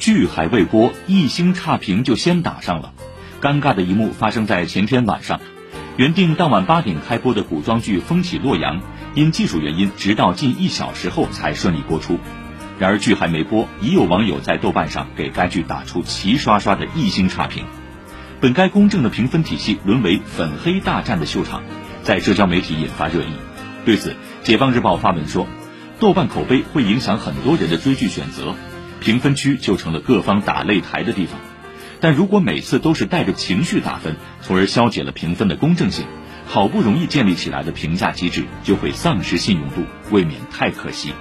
剧还未播，一星差评就先打上了。尴尬的一幕发生在前天晚上，原定当晚八点开播的古装剧《风起洛阳》，因技术原因，直到近一小时后才顺利播出。然而剧还没播，已有网友在豆瓣上给该剧打出齐刷刷的一星差评。本该公正的评分体系沦为粉黑大战的秀场，在社交媒体引发热议。对此，解放日报发文说，豆瓣口碑会影响很多人的追剧选择，评分区就成了各方打擂台的地方。但如果每次都是带着情绪打分，从而消解了评分的公正性，好不容易建立起来的评价机制就会丧失信用度，未免太可惜。